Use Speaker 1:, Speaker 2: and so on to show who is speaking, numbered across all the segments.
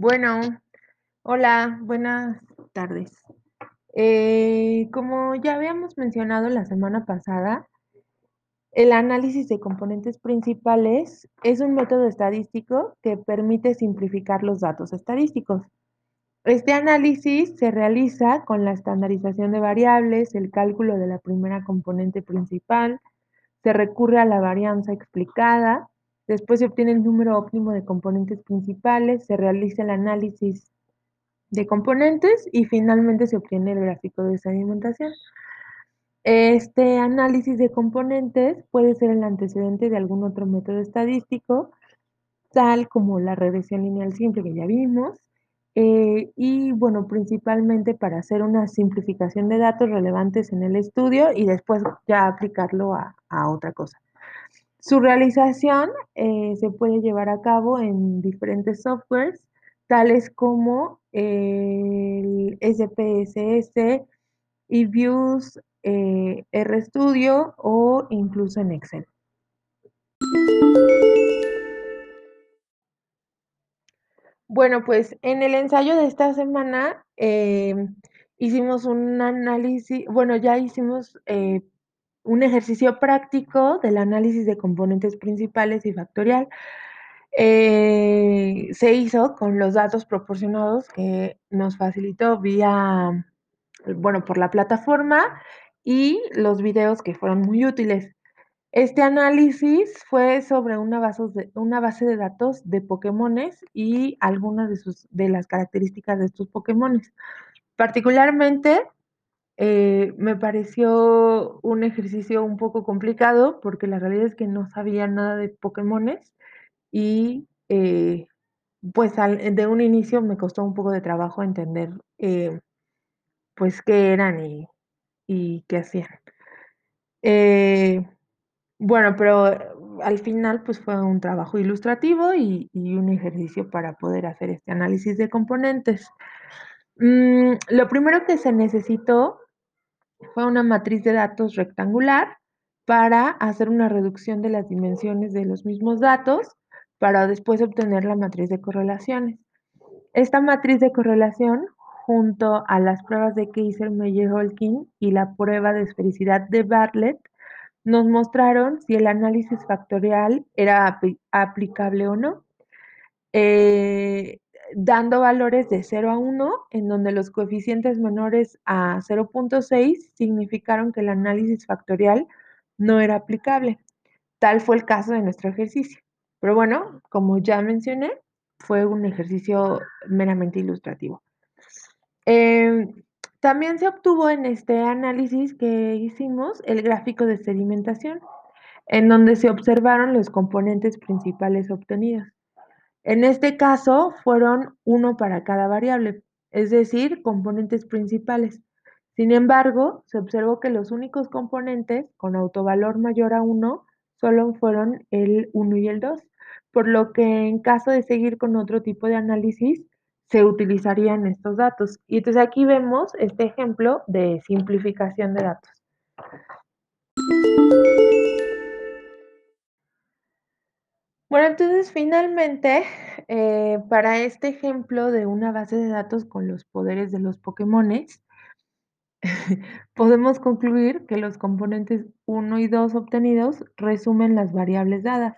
Speaker 1: Bueno, hola, buenas tardes. Eh, como ya habíamos mencionado la semana pasada, el análisis de componentes principales es un método estadístico que permite simplificar los datos estadísticos. Este análisis se realiza con la estandarización de variables, el cálculo de la primera componente principal, se recurre a la varianza explicada, después se obtiene el número óptimo de componentes principales, se realiza el análisis de componentes y finalmente se obtiene el gráfico de sedimentación. Este análisis de componentes puede ser el antecedente de algún otro método estadístico, tal como la regresión lineal simple que ya vimos, eh, y bueno, principalmente para hacer una simplificación de datos relevantes en el estudio y después ya aplicarlo a, otra cosa. Su realización eh, se puede llevar a cabo en diferentes softwares, tales como el SPSS, eViews, eh, RStudio o incluso en Excel. Bueno, pues en el ensayo de esta semana em, hicimos un análisis, bueno, ya hicimos eh, un ejercicio práctico del análisis de componentes principales y factorial. Eh, se hizo con los datos proporcionados que nos facilitó vía, bueno, por la plataforma y los videos que fueron muy útiles. Este análisis fue sobre una base de, una base de datos de Pokémones y algunas de, sus, de las características de estos Pokémones. Particularmente, eh, me pareció un ejercicio un poco complicado porque la realidad es que no sabía nada de Pokémones y eh, pues de un inicio me costó un poco de trabajo entender eh, pues qué eran y, qué hacían. Bueno, pero al final pues fue un trabajo ilustrativo y, un ejercicio para poder hacer este análisis de componentes. Mm, lo primero que se necesitó fue una matriz de datos rectangular para hacer una reducción de las dimensiones de los mismos datos para después obtener la matriz de correlaciones. Esta matriz de correlación, junto a las pruebas de Kaiser, Meyer, Holkin y la prueba de esfericidad de Bartlett, nos mostraron si el análisis factorial era aplicable o no, eh, dando valores de 0 a 1, en donde los coeficientes menores a 0.6 significaron que el análisis factorial no era aplicable. Tal fue el caso de nuestro ejercicio. Pero bueno, como ya mencioné, fue un ejercicio meramente ilustrativo. Eh, también se obtuvo en este análisis que hicimos el gráfico de sedimentación, en donde se observaron los componentes principales obtenidos. En este caso fueron uno para cada variable, es decir, componentes principales. Sin embargo, se observó que los únicos componentes con autovalor mayor a 1 solo fueron el 1 y el 2, por lo que en caso de seguir con otro tipo de análisis, se utilizarían estos datos. Y entonces aquí vemos este ejemplo de simplificación de datos. Bueno, entonces finalmente, eh, para este ejemplo de una base de datos con los poderes de los Pokémones, podemos concluir que los componentes 1 y 2 obtenidos resumen las variables dadas.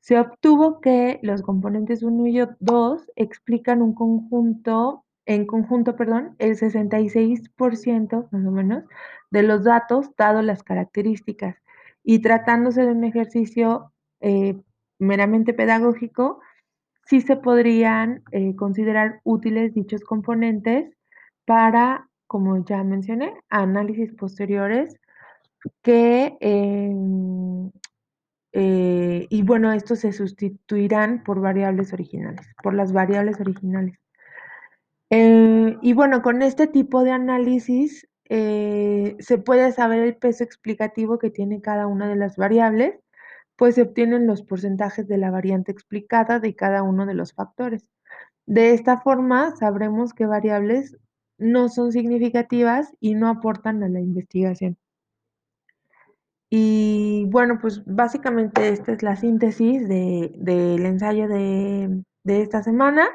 Speaker 1: Se obtuvo que los componentes 1 y 2 explican un conjunto, en conjunto, perdón, el 66% más o menos de los datos dado las características. Y tratándose de un ejercicio eh, meramente pedagógico, sí se podrían eh, considerar útiles dichos componentes para, como ya mencioné, análisis posteriores que eh, y bueno, estos se sustituirán por variables originales, por las variables originales. Eh, y bueno, con este tipo de análisis se puede saber el peso explicativo que tiene cada una de las variables, pues se obtienen los porcentajes de la variante explicada de cada uno de los factores. De esta forma, sabremos qué variables no son significativas y no aportan a la investigación. Y bueno, pues básicamente esta es la síntesis del ensayo de, esta semana.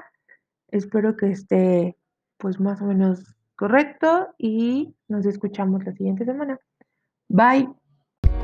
Speaker 1: Espero que esté, pues, más o menos correcto y nos escuchamos la siguiente semana. Bye.